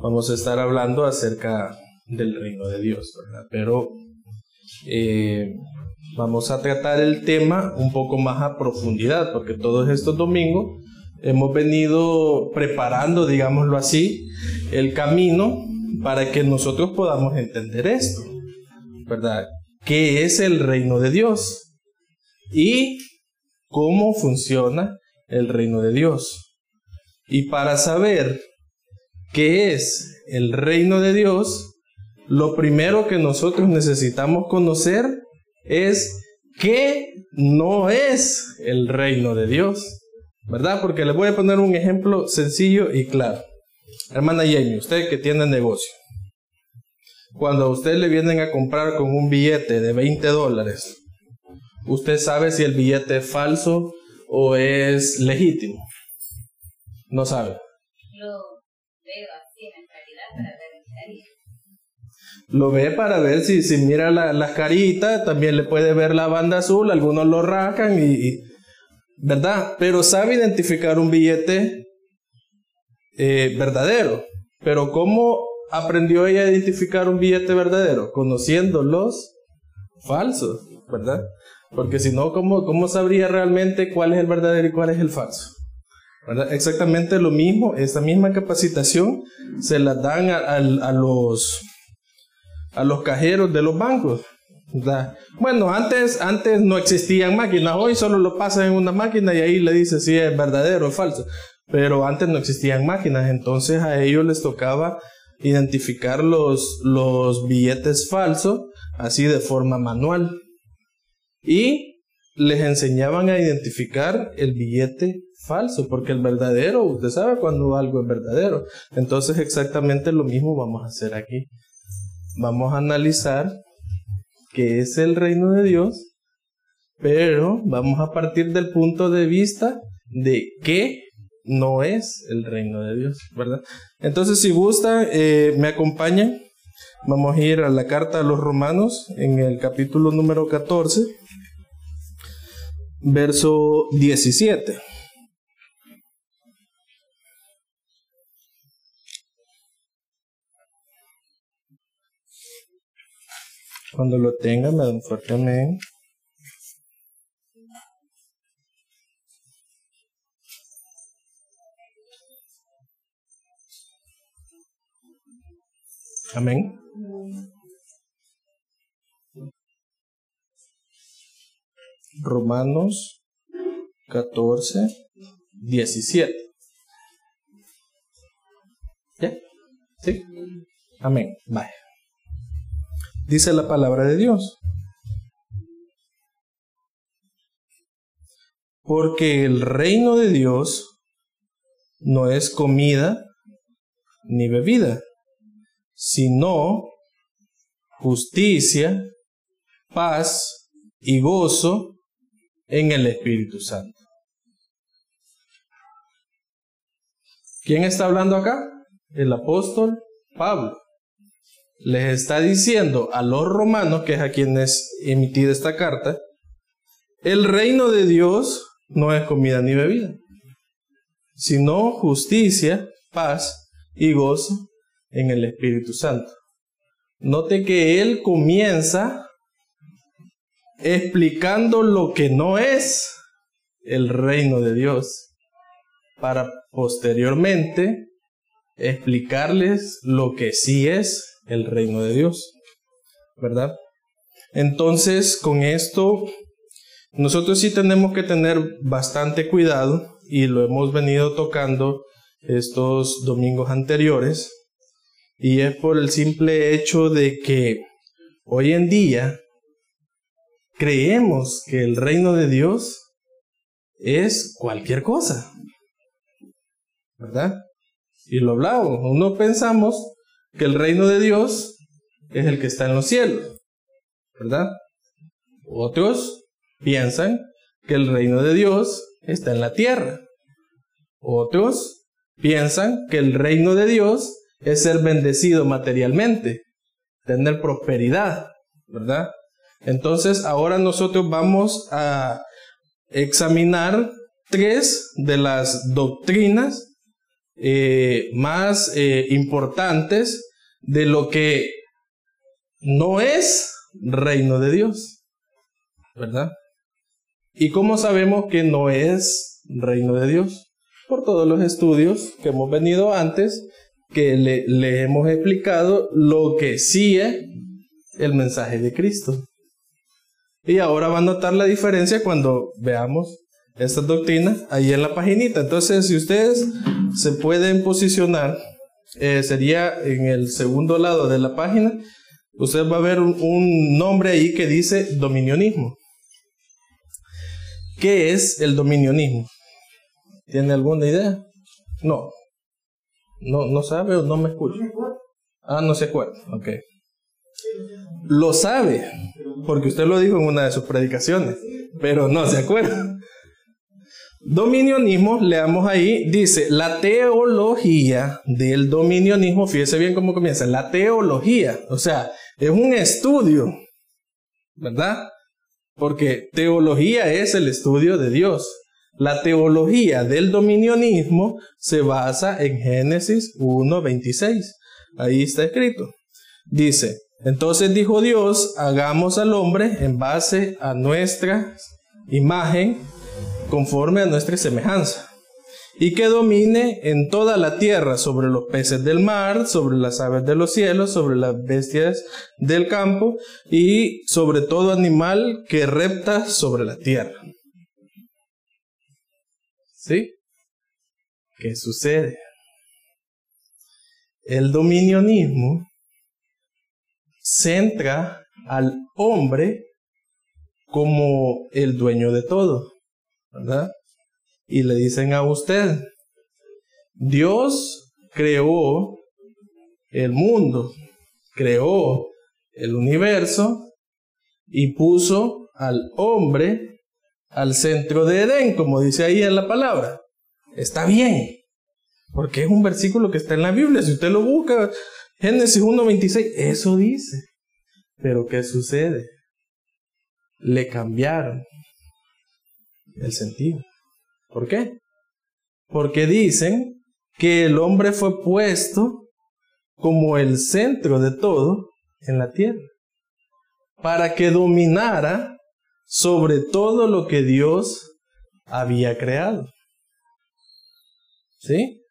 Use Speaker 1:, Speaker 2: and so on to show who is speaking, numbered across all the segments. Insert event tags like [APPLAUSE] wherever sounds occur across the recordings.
Speaker 1: vamos a estar hablando acerca del reino de Dios, ¿verdad? Pero eh, vamos a tratar el tema un poco más a profundidad, porque todos estos domingos hemos venido preparando, digámoslo así, el camino para que nosotros podamos entender esto, ¿verdad? ¿Qué es el reino de Dios? Y cómo funciona el reino de Dios. Y para saber qué es el reino de Dios, lo primero que nosotros necesitamos conocer es qué no es el reino de Dios. ¿Verdad? Porque les voy a poner un ejemplo sencillo y claro. Hermana Jenny, usted que tiene negocio. Cuando a usted le vienen a comprar con un billete de 20 dólares, ¿usted sabe si el billete es falso o es legítimo? No sabe. Lo Lo ve para ver si, si mira las caritas, también le puede ver la banda azul, algunos lo racan y, ¿verdad? Pero sabe identificar un billete eh, verdadero. Pero ¿cómo aprendió ella a identificar un billete verdadero? Conociendo los falsos, ¿verdad? Porque si no, ¿cómo, ¿cómo sabría realmente cuál es el verdadero y cuál es el falso? Exactamente lo mismo, esta misma capacitación se la dan a, los, a los cajeros de los bancos. Bueno, antes, antes no existían máquinas, hoy solo lo pasan en una máquina y ahí le dice si es verdadero o falso. Pero antes no existían máquinas, entonces a ellos les tocaba identificar los, los billetes falsos así de forma manual. Y les enseñaban a identificar el billete falso, porque el verdadero, usted sabe cuando algo es verdadero. Entonces exactamente lo mismo vamos a hacer aquí. Vamos a analizar qué es el reino de Dios, pero vamos a partir del punto de vista de qué no es el reino de Dios, ¿verdad? Entonces, si gusta, eh, me acompañan. Vamos a ir a la carta a los romanos en el capítulo número 14, verso 17. Cuando lo tenga, me da un fuerte amén. Amén. Romanos 14, 17. ¿Ya? ¿Sí? Amén. Vaya. Dice la palabra de Dios. Porque el reino de Dios no es comida ni bebida sino justicia, paz y gozo en el Espíritu Santo. ¿Quién está hablando acá? El apóstol Pablo. Les está diciendo a los romanos, que es a quienes emitida esta carta, el reino de Dios no es comida ni bebida, sino justicia, paz y gozo en el Espíritu Santo. Note que él comienza explicando lo que no es el reino de Dios para posteriormente explicarles lo que sí es el reino de Dios. ¿Verdad? Entonces, con esto, nosotros sí tenemos que tener bastante cuidado y lo hemos venido tocando estos domingos anteriores y es por el simple hecho de que hoy en día creemos que el reino de Dios es cualquier cosa. ¿Verdad? Y lo hablamos, uno pensamos que el reino de Dios es el que está en los cielos. ¿Verdad? Otros piensan que el reino de Dios está en la tierra. Otros piensan que el reino de Dios es ser bendecido materialmente, tener prosperidad, ¿verdad? Entonces, ahora nosotros vamos a examinar tres de las doctrinas eh, más eh, importantes de lo que no es reino de Dios, ¿verdad? ¿Y cómo sabemos que no es reino de Dios? Por todos los estudios que hemos venido antes, que le, hemos explicado lo que sí es el mensaje de Cristo. Y ahora va a notar la diferencia cuando veamos esta doctrina ahí en la paginita. Entonces, si ustedes se pueden posicionar, eh, sería en el segundo lado de la página, usted va a ver un, nombre ahí que dice dominionismo. ¿Qué es el dominionismo? ¿Tiene alguna idea? No. No, no sabe o no me escucha. Ah, no se acuerda. Ok. Lo sabe, porque usted lo dijo en una de sus predicaciones, pero no se acuerda. Dominionismo, leamos ahí, dice, la teología del dominionismo, fíjese bien cómo comienza, la teología, o sea, es un estudio, ¿verdad? Porque teología es el estudio de Dios. La teología del dominionismo se basa en Génesis 1.26. Ahí está escrito. Dice, entonces dijo Dios, hagamos al hombre en base a nuestra imagen conforme a nuestra semejanza, y que domine en toda la tierra sobre los peces del mar, sobre las aves de los cielos, sobre las bestias del campo y sobre todo animal que repta sobre la tierra. ¿Sí? ¿Qué sucede? El dominionismo centra al hombre como el dueño de todo. Y le dicen a usted, Dios creó el mundo, creó el universo y puso al hombre al centro de Edén, como dice ahí en la palabra. Está bien, porque es un versículo que está en la Biblia. Si usted lo busca, Génesis 1.26, eso dice. Pero ¿qué sucede? Le cambiaron el sentido. ¿Por qué? Porque dicen que el hombre fue puesto como el centro de todo en la tierra, para que dominara sobre todo lo que Dios había creado. ¿Sí?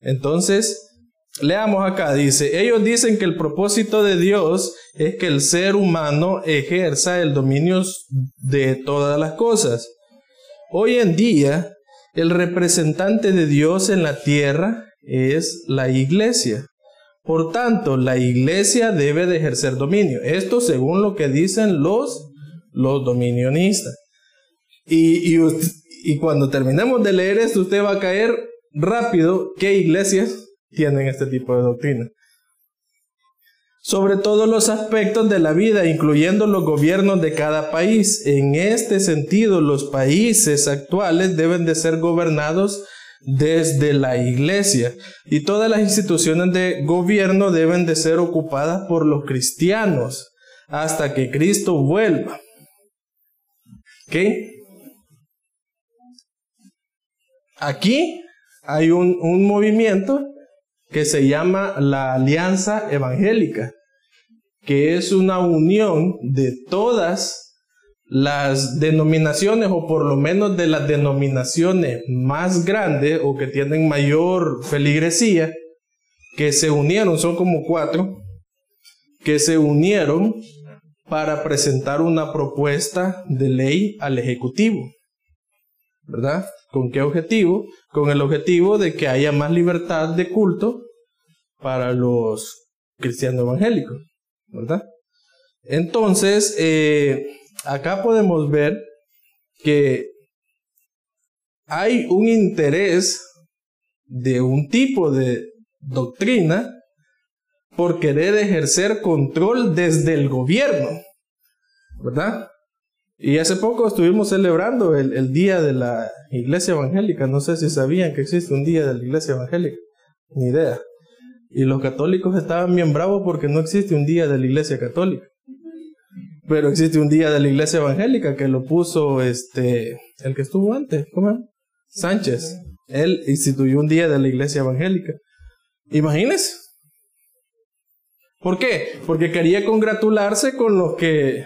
Speaker 1: Entonces, leamos acá, dice, ellos dicen que el propósito de Dios es que el ser humano ejerza el dominio de todas las cosas Hoy en día, el representante de Dios en la tierra es la iglesia. Por tanto, la iglesia debe de ejercer dominio. Esto según lo que dicen los, los dominionistas. Y, y, y cuando terminemos de leer esto, usted va a caer rápido qué iglesias tienen este tipo de doctrina sobre todos los aspectos de la vida, incluyendo los gobiernos de cada país. En este sentido, los países actuales deben de ser gobernados desde la iglesia y todas las instituciones de gobierno deben de ser ocupadas por los cristianos hasta que Cristo vuelva. ¿Ok? Aquí hay un, un movimiento que se llama la Alianza Evangélica, que es una unión de todas las denominaciones, o por lo menos de las denominaciones más grandes o que tienen mayor feligresía, que se unieron, son como cuatro, que se unieron para presentar una propuesta de ley al Ejecutivo. ¿Verdad? ¿Con qué objetivo? Con el objetivo de que haya más libertad de culto para los cristianos evangélicos, ¿verdad? Entonces, eh, acá podemos ver que hay un interés de un tipo de doctrina por querer ejercer control desde el gobierno, ¿verdad? Y hace poco estuvimos celebrando el, Día de la Iglesia Evangélica. No sé si sabían que existe un Día de la Iglesia Evangélica. Ni idea. Y los católicos estaban bien bravos porque no existe un Día de la Iglesia Católica. Pero existe un Día de la Iglesia Evangélica que lo puso este, el que estuvo antes. ¿Cómo? Sánchez. Él instituyó un día de la iglesia evangélica. Imagínense. ¿Por qué? Porque quería congratularse con los que,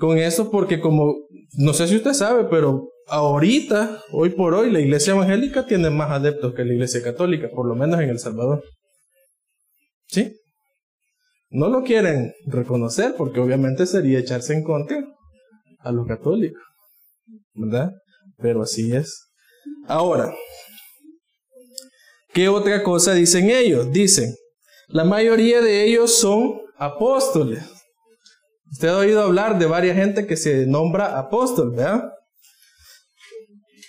Speaker 1: con eso, porque como, no sé si usted sabe, pero ahorita, hoy por hoy, la iglesia evangélica tiene más adeptos que la iglesia católica, por lo menos en El Salvador. ¿Sí? No lo quieren reconocer porque obviamente sería echarse en contra a los católicos, ¿verdad? Pero así es. Ahora, ¿qué otra cosa dicen ellos? Dicen, la mayoría de ellos son apóstoles. Usted ha oído hablar de varias gente que se nombra apóstol, ¿verdad?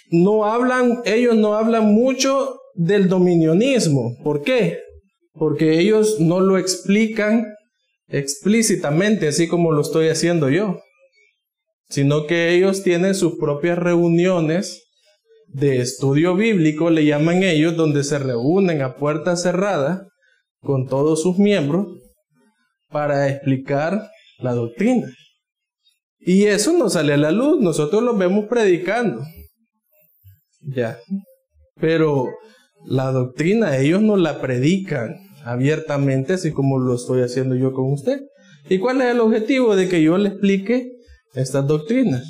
Speaker 1: No hablan, ellos no hablan mucho del dominionismo. ¿Por qué? Porque ellos no lo explican explícitamente, así como lo estoy haciendo yo, sino que ellos tienen sus propias reuniones de estudio bíblico, le llaman ellos, donde se reúnen a puerta cerrada con todos sus miembros para explicar la doctrina. Y eso no sale a la luz, nosotros lo vemos predicando. Ya. Pero la doctrina ellos no la predican abiertamente, así como lo estoy haciendo yo con usted. ¿Y cuál es el objetivo de que yo le explique estas doctrinas?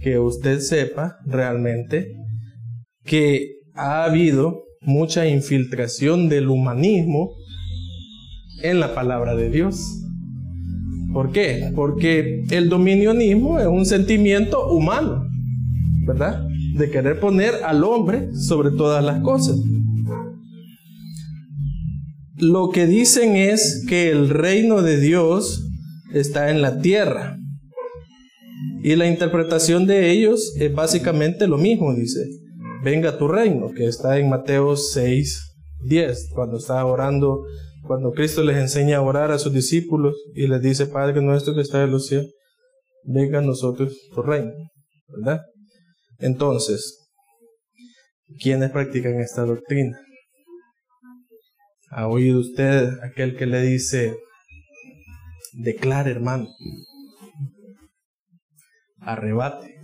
Speaker 1: Que usted sepa realmente que ha habido mucha infiltración del humanismo en la palabra de Dios. ¿Por qué? Porque el dominionismo es un sentimiento humano, ¿verdad? De querer poner al hombre sobre todas las cosas. Lo que dicen es que el reino de Dios está en la tierra. Y la interpretación de ellos es básicamente lo mismo, dice venga tu reino, que está en Mateo 6, 10, cuando está orando, cuando Cristo les enseña a orar a sus discípulos y les dice, Padre nuestro que está en los cielos, venga a nosotros tu reino, ¿verdad? Entonces, ¿quiénes practican esta doctrina? ¿Ha oído usted aquel que le dice, declare hermano, arrebate,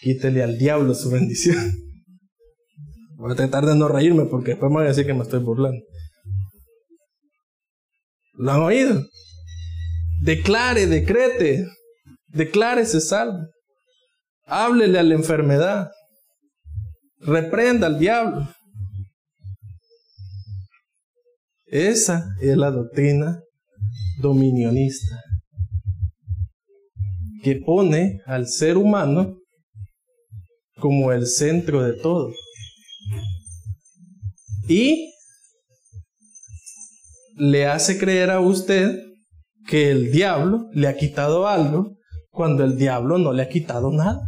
Speaker 1: quítele al diablo su bendición. Voy a tratar de no reírme porque después me van a decir que me estoy burlando. ¿Lo han oído? Declare, decrete, declárese salvo. Háblele a la enfermedad. Reprenda al diablo. Esa es la doctrina dominionista que pone al ser humano como el centro de todo. Y le hace creer a usted que el diablo le ha quitado algo cuando el diablo no le ha quitado nada.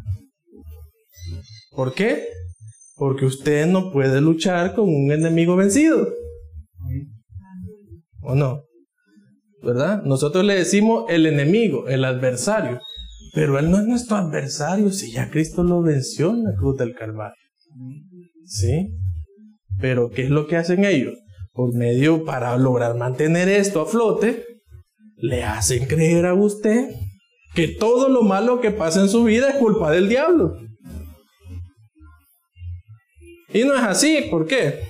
Speaker 1: ¿Por qué? Porque usted no puede luchar con un enemigo vencido. ¿O no? ¿Verdad? Nosotros le decimos el enemigo, el adversario. Pero Él no es nuestro adversario si ya Cristo lo venció en la cruz del Calvario. ¿Sí? Pero ¿qué es lo que hacen ellos? Por medio, para lograr mantener esto a flote, le hacen creer a usted que todo lo malo que pasa en su vida es culpa del diablo. Y no es así, ¿por qué?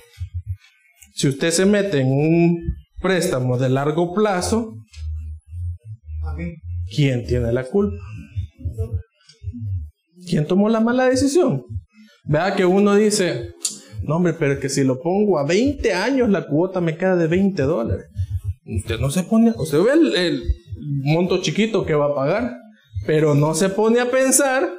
Speaker 1: Si usted se mete en un préstamo de largo plazo, ¿quién tiene la culpa? ¿Quién tomó la mala decisión? Vea que uno dice, no hombre, pero que si lo pongo a 20 años la cuota me queda de 20 dólares. Usted no se pone, usted ve el, el monto chiquito que va a pagar, pero no se pone a pensar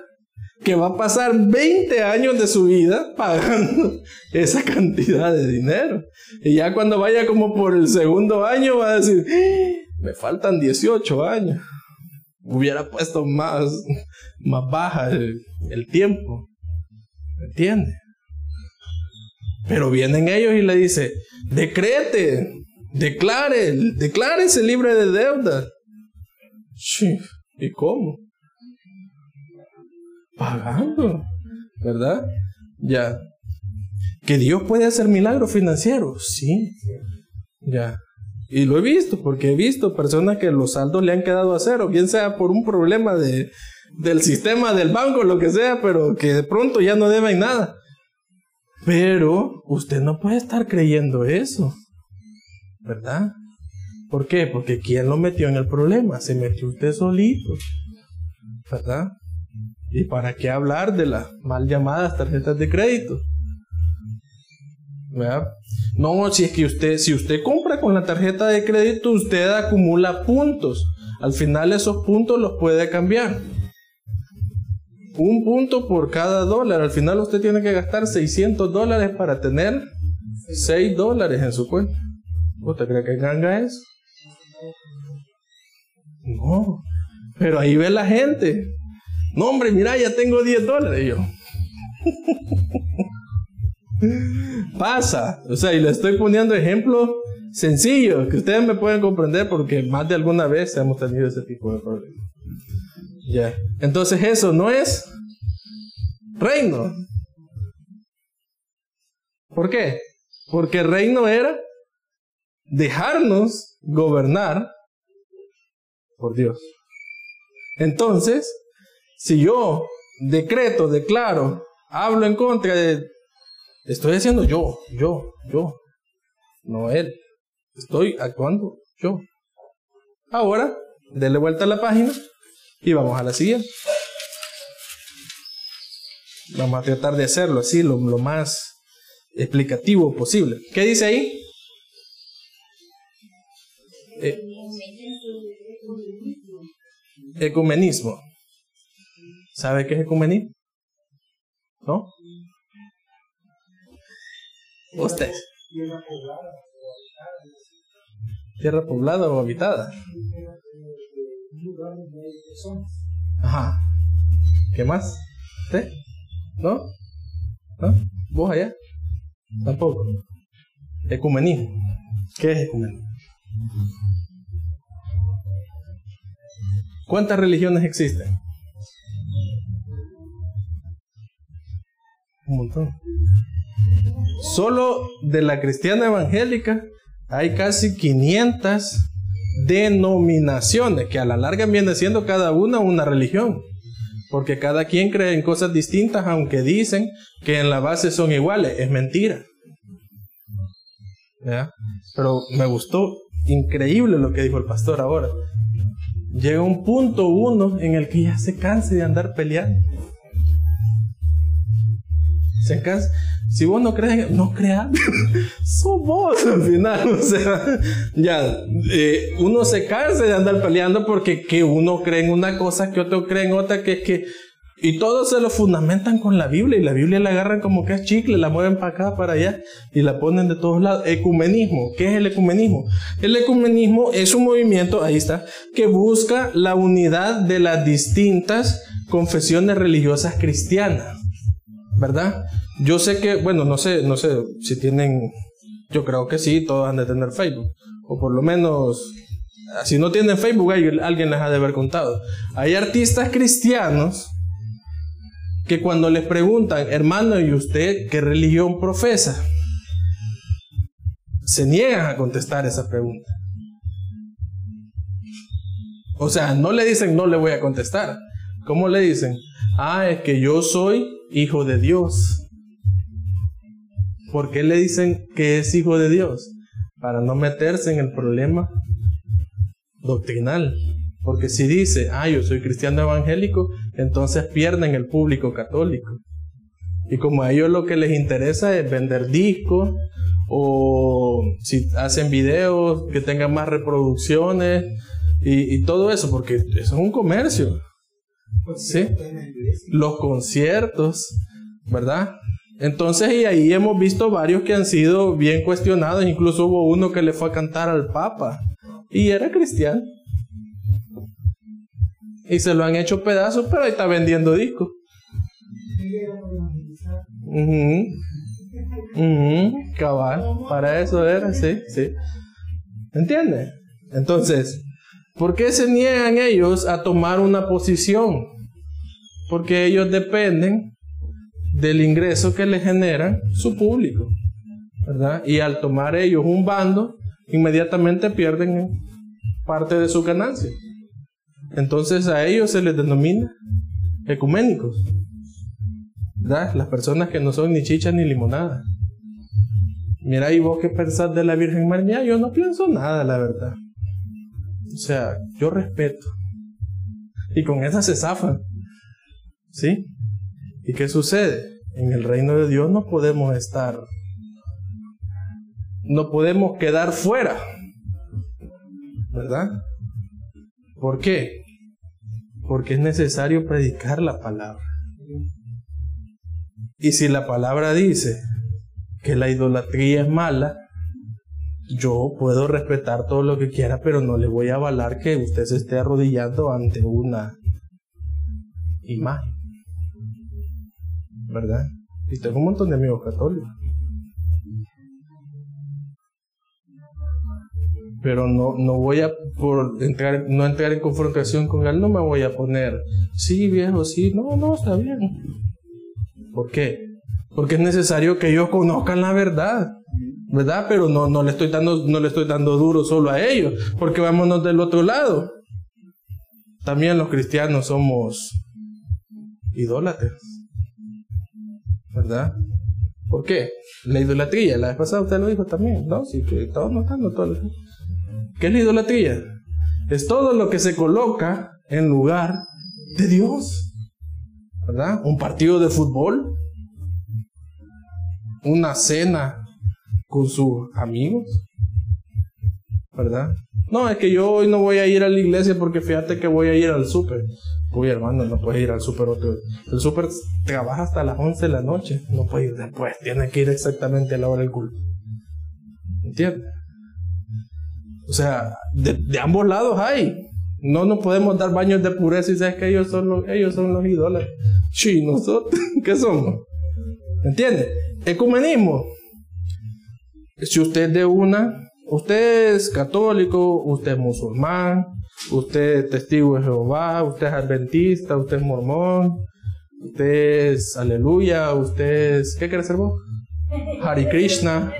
Speaker 1: que va a pasar 20 años de su vida pagando [LAUGHS] esa cantidad de dinero. Y ya cuando vaya como por el segundo año va a decir, ¡Ah! me faltan 18 años hubiera puesto más, [LAUGHS] más baja el, tiempo. ¿Me entiende? Pero vienen ellos y le dice, decrete, declare, declárese libre de deuda. ¿Y cómo? Pagando, ¿verdad? Ya. Que Dios puede hacer milagros financieros, sí. Ya. Y lo he visto, porque he visto personas que los saldos le han quedado a cero, bien sea por un problema de del sistema del banco, lo que sea, pero que de pronto ya no deben nada. Pero usted no puede estar creyendo eso, ¿verdad? ¿Por qué? Porque ¿quién lo metió en el problema? Se metió usted solito, ¿verdad? ¿Y para qué hablar de las mal llamadas tarjetas de crédito? ¿Verdad? No, si es que usted, si usted compra con la tarjeta de crédito, usted acumula puntos. Al final esos puntos los puede cambiar. Un punto por cada dólar. Al final usted tiene que gastar 600 dólares para tener 6 dólares en su cuenta. ¿Usted cree que ganga eso? No. Pero ahí ve la gente. No, hombre, mira, ya tengo 10 dólares. yo. [LAUGHS] Pasa. O sea, y le estoy poniendo ejemplos sencillos que ustedes me pueden comprender porque más de alguna vez hemos tenido ese tipo de problemas. Ya. Entonces eso no es reino. ¿Por qué? Porque reino era dejarnos gobernar por Dios. Entonces, si yo decreto, declaro, hablo en contra de... Estoy haciendo yo, yo, yo, no él. Estoy actuando yo. Ahora, dele vuelta a la página y vamos a la siguiente. Vamos a tratar de hacerlo así, lo, más explicativo posible. ¿Qué dice ahí? Eh, ecumenismo. ¿Sabe qué es ecumenismo? ¿No? Usted. Tierra poblada o habitada. Ajá. ¿Qué más? ¿Usted? ¿No? ¿No? ¿Vos allá? Tampoco. Ecumenismo. ¿Qué es ecumenismo? ¿Cuántas religiones existen? Un montón. Solo de la cristiana evangélica hay casi 500 denominaciones, que a la larga viene siendo cada una una religión. Porque cada quien cree en cosas distintas, aunque dicen que en la base son iguales. Es mentira. Pero me gustó increíble lo que dijo el pastor ahora. Llega un punto uno en el que ya se canse de andar peleando. Se cansa. Si vos no crees, no creas. [LAUGHS] Sos vos al final. O sea, ya, eh, uno se cansa de andar peleando porque que uno cree en una cosa, que otro cree en otra, que es que y todos se lo fundamentan con la Biblia y la Biblia la agarran como que es chicle, la mueven para acá, para allá y la ponen de todos lados. Ecumenismo. ¿Qué es el ecumenismo? El ecumenismo es un movimiento, ahí está, que busca la unidad de las distintas confesiones religiosas cristianas. ¿Verdad? Yo sé que, bueno, no sé, no sé si tienen, yo creo que sí, todos han de tener Facebook. O por lo menos, si no tienen Facebook, alguien les ha de haber contado. Hay artistas cristianos que cuando les preguntan, hermano, ¿y usted qué religión profesa? Se niegan a contestar esa pregunta. O sea, no le dicen, no le voy a contestar. ¿Cómo le dicen? Ah, es que yo soy hijo de Dios. ¿Por qué le dicen que es hijo de Dios? Para no meterse en el problema doctrinal. Porque si dice, ah, yo soy cristiano evangélico, entonces pierden el público católico. Y como a ellos lo que les interesa es vender discos o si hacen videos que tengan más reproducciones y, todo eso, porque eso es un comercio. ¿Sí? Los conciertos, ¿verdad? Entonces, y ahí hemos visto varios que han sido bien cuestionados, incluso hubo uno que le fue a cantar al Papa y era cristiano. Y se lo han hecho pedazos, pero ahí está vendiendo discos. cabal, para eso era, sí, sí. ¿Entiendes? Entonces, ¿por qué se niegan ellos a tomar una posición? Porque ellos dependen del ingreso que le generan su público, ¿verdad? Y al tomar ellos un bando, inmediatamente pierden parte de su ganancia. Entonces a ellos se les denomina ecuménicos. ¿Verdad? Las personas que no son ni chicha ni limonada. Mira, ¿y vos qué pensás de la Virgen María? Yo no pienso nada, la verdad. O sea, yo respeto. Y con esa se zafan. ¿Sí? ¿Y qué sucede? En el reino de Dios no podemos estar, no podemos quedar fuera. ¿Verdad? ¿Por qué? Porque es necesario predicar la palabra. Y si la palabra dice que la idolatría es mala, yo puedo respetar todo lo que quiera, pero no le voy a avalar que usted se esté arrodillando ante una imagen. ¿Verdad? Y tengo un montón de amigos católicos. Pero no, no voy a, por entrar, no entrar en confrontación con él, no me voy a poner, sí viejo, sí, no, no, está bien. ¿Por qué? Porque es necesario que ellos conozcan la verdad. ¿Verdad? Pero no, no, le estoy dando, no le estoy dando duro solo a ellos, porque vámonos del otro lado. También los cristianos somos idólatras. ¿Verdad? ¿Por qué? La idolatría, la vez pasada usted lo dijo también, ¿no? Sí, que estamos notando todo. ¿Qué es la idolatría? Es todo lo que se coloca en lugar de Dios. ¿Verdad? Un partido de fútbol, una cena con sus amigos, ¿verdad? No, es que yo hoy no voy a ir a la iglesia porque fíjate que voy a ir al súper. Uy, hermano, no puedes ir al súper. El súper trabaja hasta las 11 de la noche. No puedes ir después. Tiene que ir exactamente a la hora del culto. ¿Entiendes? O sea, de, ambos lados hay. No nos podemos dar baños de pureza y sabes que ellos son los, ellos son los ídolos. Sí, nosotros, [LAUGHS] ¿qué somos? ¿Entiendes? Ecumenismo. Si usted es de una, usted es católico, usted es musulmán, usted es testigo de Jehová, usted es adventista, usted es mormón, usted es aleluya, usted es... ¿Qué quiere ser vos? Hari Krishna.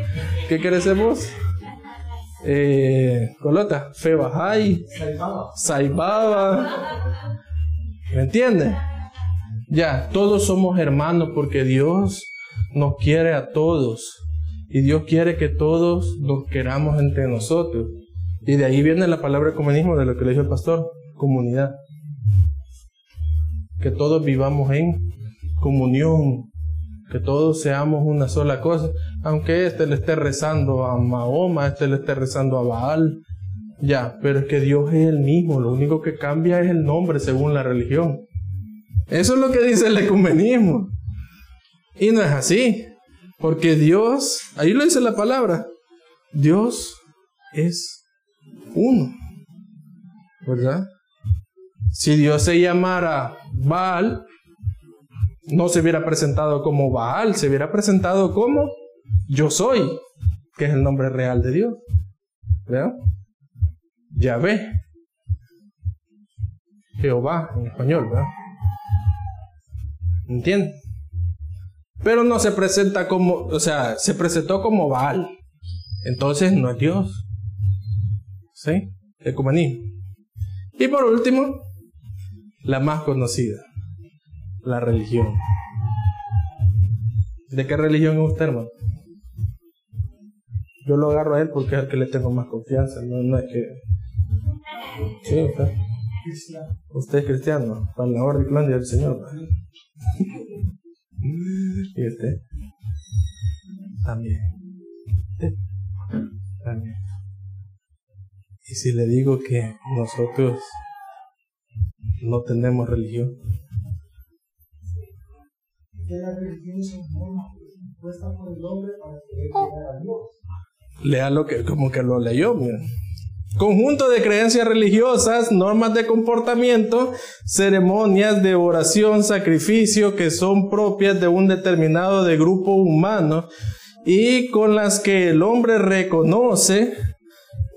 Speaker 1: ¿Qué quiere ser vos? Eh, Colota, Fe Bahá'í, Saibaba. ¿Me entiende? Ya, todos somos hermanos porque Dios nos quiere a todos. Y Dios quiere que todos nos queramos entre nosotros. Y de ahí viene la palabra comunismo, de lo que le dijo el pastor, comunidad. Que todos vivamos en comunión, que todos seamos una sola cosa, aunque este le esté rezando a Mahoma, este le esté rezando a Baal, ya, pero es que Dios es el mismo, lo único que cambia es el nombre según la religión. Eso es lo que dice el ecumenismo. Y no es así. Porque Dios, ahí lo dice la palabra, Dios es uno. ¿Verdad? Si Dios se llamara Baal, no se hubiera presentado como Baal, se hubiera presentado como yo soy, que es el nombre real de Dios. ¿Verdad? Yahvé. Jehová en español, ¿verdad? ¿Entiendes? Pero no se presenta como, o sea, se presentó como Baal. Entonces no es Dios. ¿Sí? Ecumenismo. Y por último, la más conocida, la religión. ¿De qué religión es usted, hermano? Yo lo agarro a él porque es el que le tengo más confianza, no, no es que... Sí, usted. Usted es cristiano, para la orden del Señor. [LAUGHS] ¿Y usted? También. También. Y si le digo que nosotros no tenemos religión. Lea lo que, como que lo leyó, mira. Conjunto de creencias religiosas, normas de comportamiento, ceremonias de oración, sacrificio que son propias de un determinado de grupo humano y con las que el hombre reconoce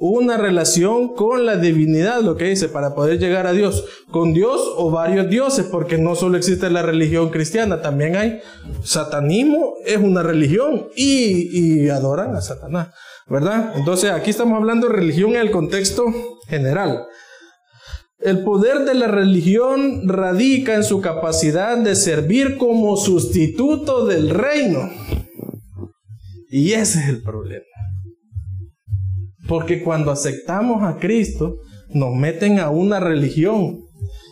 Speaker 1: una relación con la divinidad, lo que dice, para poder llegar a Dios, con Dios o varios dioses, porque no solo existe la religión cristiana, también hay satanismo, es una religión y, y adoran a Satanás. ¿verdad? Entonces aquí estamos hablando de religión en el contexto general. El poder de la religión radica en su capacidad de servir como sustituto del reino. Y ese es el problema. Porque cuando aceptamos a Cristo, nos meten a una religión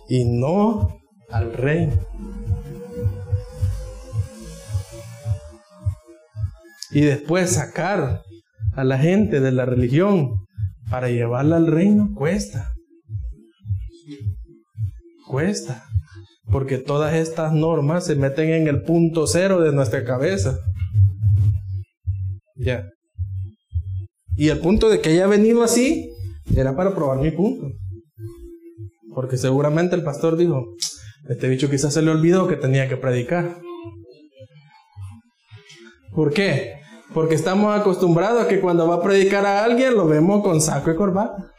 Speaker 1: y no al reino. Y después sacar a la gente de la religión para llevarla al reino cuesta. Cuesta. Porque todas estas normas se meten en el punto cero de nuestra cabeza. Ya. Y el punto de que haya venido así era para probar mi punto. Porque seguramente el pastor dijo, este bicho quizás se le olvidó que tenía que predicar. ¿Por qué? Porque estamos acostumbrados a que cuando va a predicar a alguien lo vemos con saco y corbata.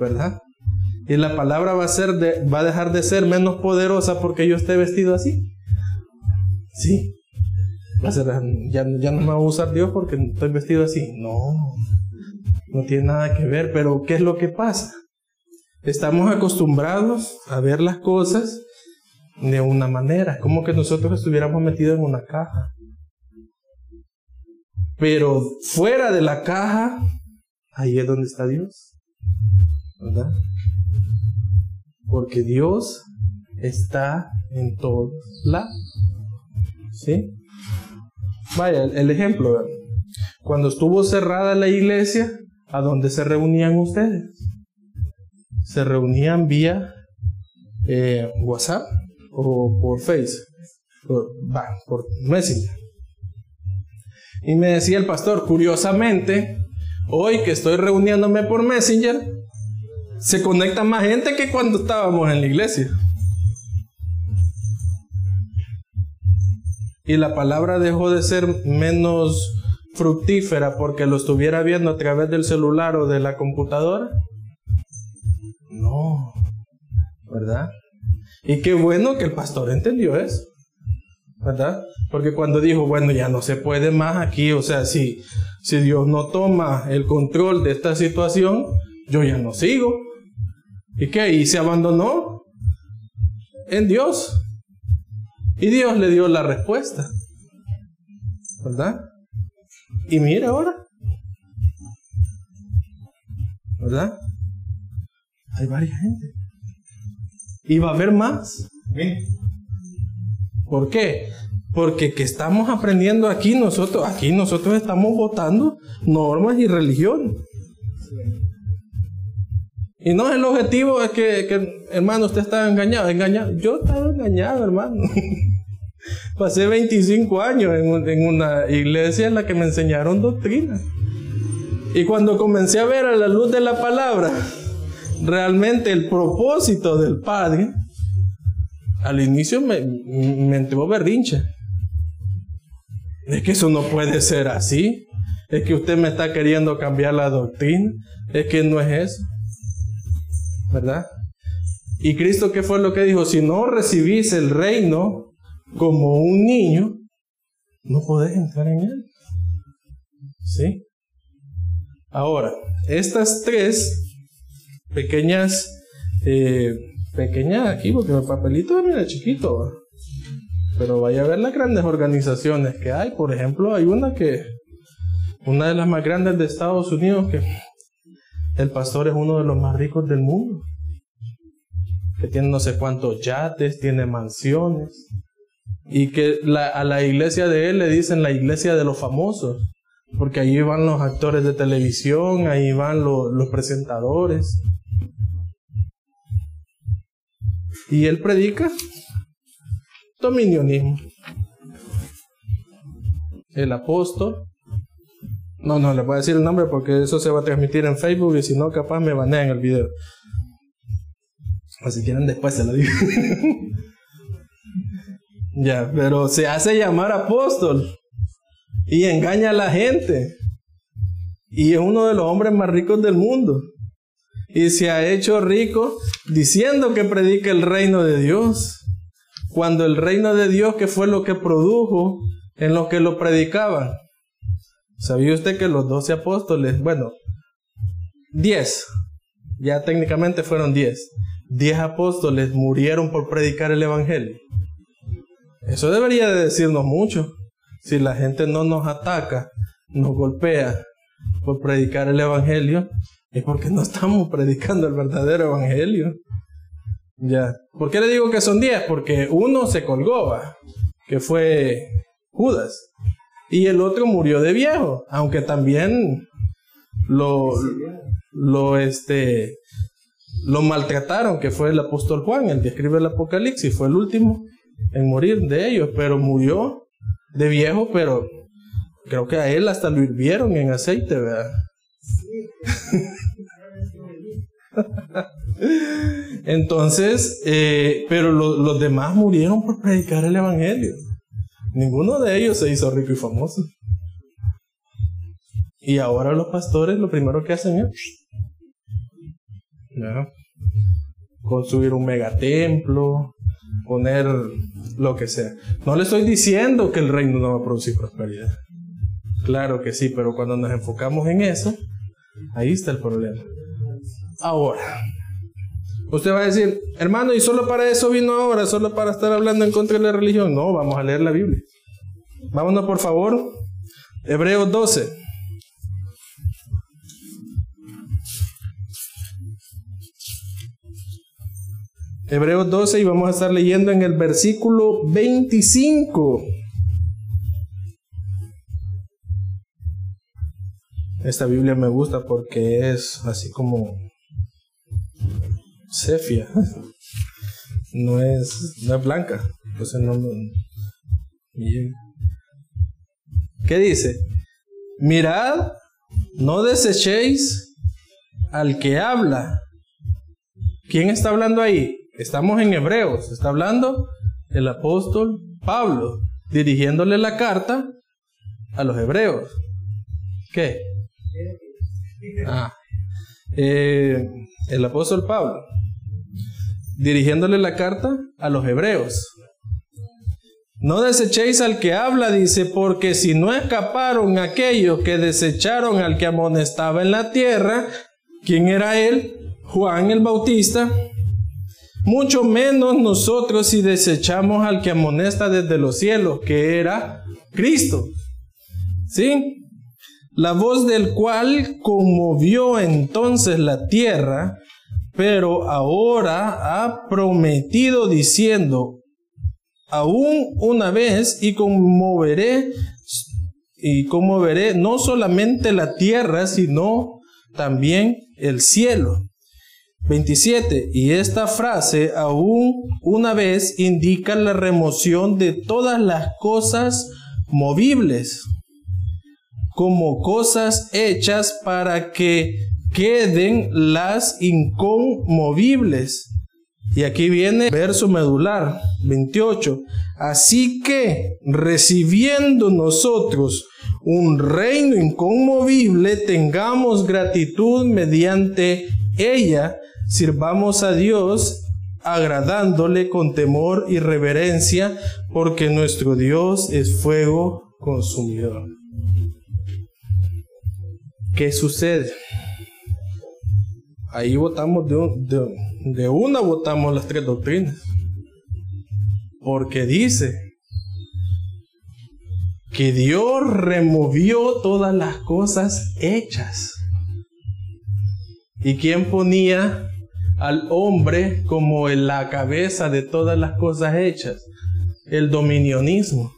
Speaker 1: ¿Verdad? Y la palabra va a, ser de, va a dejar de ser menos poderosa porque yo esté vestido así. Sí. Ya, ya no me va a usar Dios porque estoy vestido así. No. No tiene nada que ver. Pero ¿qué es lo que pasa? Estamos acostumbrados a ver las cosas de una manera, como que nosotros estuviéramos metidos en una caja. Pero fuera de la caja, ahí es donde está Dios. ¿Verdad? Porque Dios está en todos lados. ¿Sí? Vaya, el ejemplo. Cuando estuvo cerrada la iglesia, ¿a dónde se reunían ustedes? Se reunían vía eh, WhatsApp o por Face, por, por Messenger. Y me decía el pastor, curiosamente, hoy que estoy reuniéndome por Messenger, se conecta más gente que cuando estábamos en la iglesia. Y la palabra dejó de ser menos fructífera porque lo estuviera viendo a través del celular o de la computadora. No, ¿verdad? Y qué bueno que el pastor entendió eso. ¿verdad? Porque cuando dijo, bueno, ya no se puede más aquí, o sea, si, si Dios no toma el control de esta situación, yo ya no sigo. ¿Y qué? Y se abandonó en Dios. Y Dios le dio la respuesta. ¿Verdad? Y mira ahora. ¿Verdad? Hay varias gente. Y va a haber más. ¿Por qué? Porque que estamos aprendiendo aquí nosotros, aquí nosotros estamos votando normas y religión. Y no el objetivo es que, hermano, usted está engañado, engañado. Yo estaba engañado, hermano. [LAUGHS] Pasé 25 años en, en, una iglesia en la que me enseñaron doctrina. Y cuando comencé a ver a la luz de la palabra, realmente el propósito del Padre, al inicio me, me entró berrinche. Es que eso no puede ser así. Es que usted me está queriendo cambiar la doctrina. Es que no es eso. ¿Verdad? Y Cristo, ¿qué fue lo que dijo? Si no recibís el reino como un niño, no podés entrar en él. ¿Sí? Ahora, estas tres pequeñas eh, pequeña aquí, porque el papelito es chiquito. Pero vaya a ver las grandes organizaciones que hay. Por ejemplo, hay una que, una de las más grandes de Estados Unidos, que el pastor es uno de los más ricos del mundo. Que tiene no sé cuántos yates, tiene mansiones. Y que a la iglesia de él le dicen la iglesia de los famosos. Porque ahí van los actores de televisión, ahí van los presentadores. Y él predica dominionismo. El apóstol. No, no, le voy a decir el nombre porque eso se va a transmitir en Facebook y si no, capaz me banean el video. O si quieren, después se lo digo. [LAUGHS] ya, pero se hace llamar apóstol y engaña a la gente. Y es uno de los hombres más ricos del mundo y se ha hecho rico diciendo que predica el reino de Dios. Cuando el reino de Dios, que fue lo que produjo en los que lo predicaban. ¿Sabía usted que los doce apóstoles, bueno, diez, ya técnicamente fueron diez. Diez apóstoles murieron por predicar el Evangelio. Eso debería de decirnos mucho. Si la gente no nos ataca, nos golpea por predicar el Evangelio, es porque no estamos [LAUGHS] predicando el verdadero Evangelio. Ya. ¿Por qué le digo que son diez? Porque uno se colgó, que fue Judas. Y el otro murió de viejo, aunque también lo, lo, este, lo maltrataron, que fue el apóstol Juan, el que escribe el Apocalipsis, fue el último en morir de ellos, pero murió de viejo, pero creo que a él hasta lo hirvieron en aceite, ¿verdad? [LAUGHS] Entonces, eh, pero los demás murieron por predicar el Evangelio. Ninguno de ellos se hizo rico y famoso. Y ahora los pastores lo primero que hacen es construir un megatemplo, poner lo que sea. No le estoy diciendo que el reino no va a producir prosperidad. Claro que sí, pero cuando nos enfocamos en eso, ahí está el problema. Ahora, usted va a decir, hermano, ¿y solo para eso vino ahora? ¿Solo para estar hablando en contra de la religión? No, vamos a leer la Biblia. Vámonos por favor. Hebreos 12. Hebreos 12 y vamos a estar leyendo en el versículo 25. Esta Biblia me gusta porque es así como cefia. No es, no es blanca. Entonces no, ¿Qué dice? Mirad, no desechéis al que habla. ¿Quién está hablando ahí? Estamos en Hebreos, está hablando el apóstol Pablo, dirigiéndole la carta a los hebreos. ¿Qué? Ah, eh, el apóstol Pablo, dirigiéndole la carta a los hebreos. No desechéis al que habla, dice, porque si no escaparon aquellos que desecharon al que amonestaba en la tierra, ¿quién era él? Juan el Bautista mucho menos nosotros si desechamos al que amonesta desde los cielos, que era Cristo. ¿Sí? La voz del cual conmovió entonces la tierra, pero ahora ha prometido diciendo, aún una vez y conmoveré y conmoveré no solamente la tierra, sino también el cielo. 27. Y esta frase aún una vez indica la remoción de todas las cosas movibles como cosas hechas para que queden las inconmovibles. Y aquí viene verso medular 28. Así que recibiendo nosotros un reino inconmovible, tengamos gratitud mediante ella Sirvamos a Dios agradándole con temor y reverencia, porque nuestro Dios es fuego consumidor. ¿Qué sucede? Ahí votamos de, de una, votamos las tres doctrinas. Porque dice que Dios removió todas las cosas hechas. ¿Y quién ponía al hombre como en la cabeza de todas las cosas hechas, el dominionismo.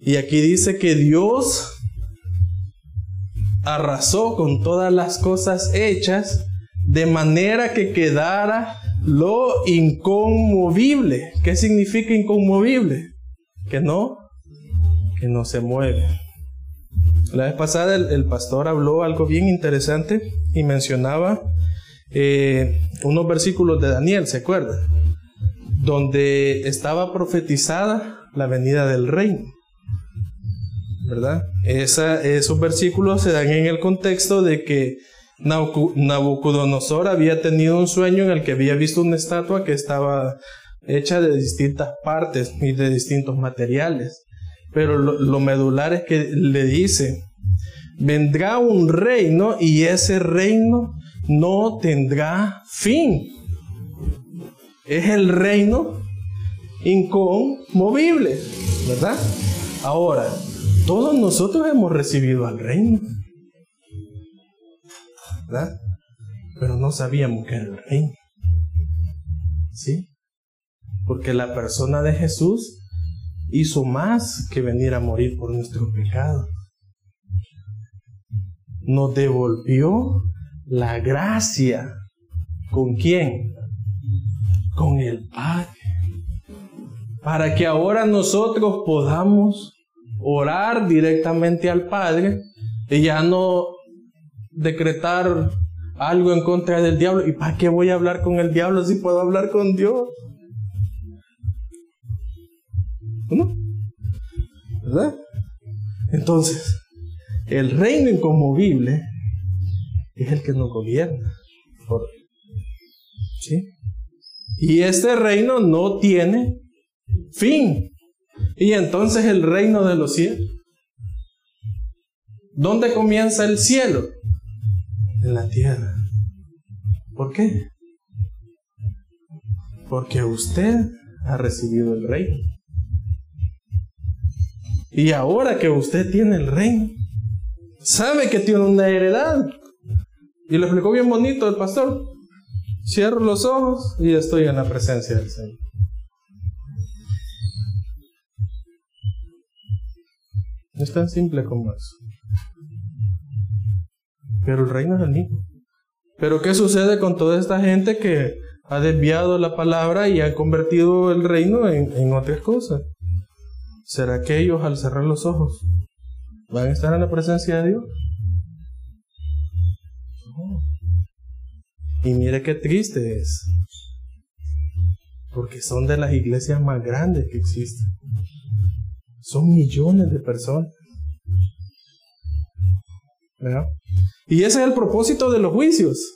Speaker 1: Y aquí dice que Dios arrasó con todas las cosas hechas de manera que quedara lo inconmovible. ¿Qué significa inconmovible? Que no, que no se mueve. La vez pasada el pastor habló algo bien interesante y mencionaba eh, unos versículos de Daniel, ¿se acuerda? Donde estaba profetizada la venida del reino. ¿Verdad? esos versículos se dan en el contexto de que Nabucodonosor había tenido un sueño en el que había visto una estatua que estaba hecha de distintas partes y de distintos materiales. Pero lo, lo medular es que le dice, vendrá un reino y ese reino no tendrá fin. Es el reino inconmovible, ¿verdad? Ahora, todos nosotros hemos recibido al reino, ¿verdad? Pero no sabíamos que era el reino. ¿Sí? Porque la persona de Jesús hizo más que venir a morir por nuestros pecados. Nos devolvió la gracia. ¿Con quién? Con el Padre. Para que ahora nosotros podamos orar directamente al Padre y ya no decretar algo en contra del diablo. ¿Y para qué voy a hablar con el diablo si puedo hablar con Dios? ¿No? ¿Verdad? Entonces, el reino inconmovible es el que nos gobierna. ¿Sí? Y este reino no tiene fin. Y entonces el reino de los cielos. ¿Dónde comienza el cielo? En la tierra. ¿Por qué? Porque usted ha recibido el reino. Y ahora que usted tiene el reino, sabe que tiene una heredad. Y lo explicó bien bonito el pastor. Cierro los ojos y estoy en la presencia del Señor. Es tan simple como eso. Pero el reino es el mismo. Pero ¿qué sucede con toda esta gente que ha desviado la palabra y ha convertido el reino en, otras cosas? ¿Será que ellos al cerrar los ojos van a estar en la presencia de Dios? Y mire qué triste es. Porque son de las iglesias más grandes que existen. Son millones de personas. Y ese es el propósito de los juicios.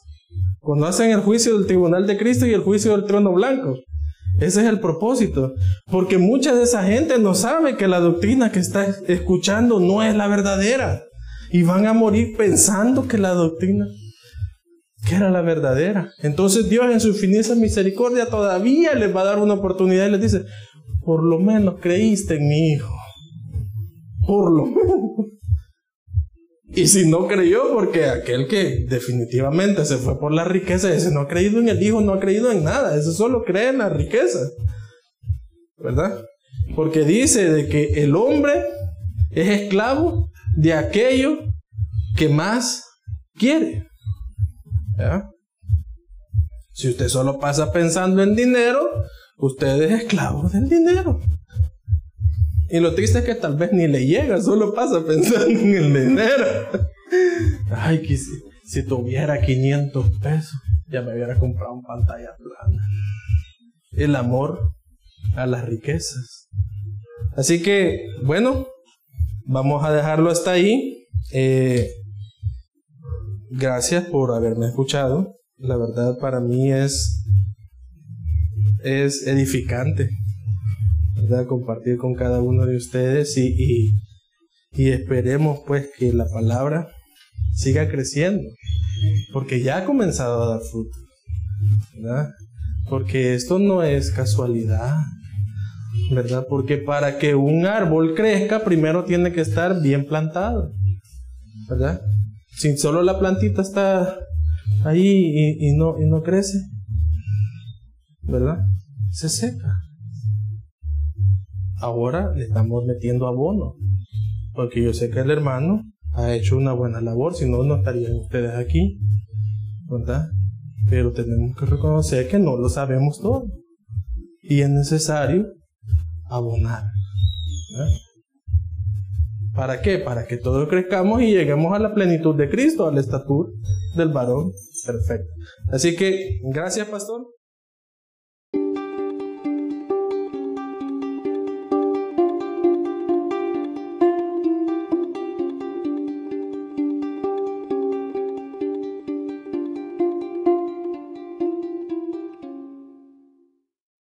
Speaker 1: Cuando hacen el juicio del tribunal de Cristo y el juicio del trono blanco. Ese es el propósito. Porque mucha de esa gente no sabe que la doctrina que está escuchando no es la verdadera. Y van a morir pensando que la doctrina que era la verdadera. Entonces Dios en su infinita misericordia todavía les va a dar una oportunidad y les dice, por lo menos creíste en mi hijo. Por lo. Y si no creyó, porque aquel que definitivamente se fue por la riqueza, ese no ha creído en el hijo, no ha creído en nada, ese solo cree en la riqueza. ¿Verdad? Porque dice de que el hombre es esclavo de aquello que más quiere. Si usted solo pasa pensando en dinero, usted es esclavo del dinero. Y lo triste es que tal vez ni le llega, solo pasa pensando en el dinero. Ay, que si, tuviera 500 pesos, ya me hubiera comprado un pantalla plana. El amor a las riquezas. Así que, bueno, vamos a dejarlo hasta ahí. Eh, gracias por haberme escuchado. La verdad para mí es, es edificante, ¿verdad? Compartir con cada uno de ustedes y, y, esperemos pues que la palabra siga creciendo, porque ya ha comenzado a dar fruto, ¿verdad? Porque esto no es casualidad, ¿verdad? Porque para que un árbol crezca, primero tiene que estar bien plantado, ¿verdad? Si solo la plantita está ahí y, no, y no crece, ¿verdad? Se seca. Ahora le estamos metiendo abono, porque yo sé que el hermano ha hecho una buena labor, si no, no estarían ustedes aquí, ¿verdad? Pero tenemos que reconocer que no lo sabemos todo. Y es necesario abonar. ¿Para qué? Para que todos crezcamos y lleguemos a la plenitud de Cristo, a la estatura del varón perfecto. Así que, gracias, pastor.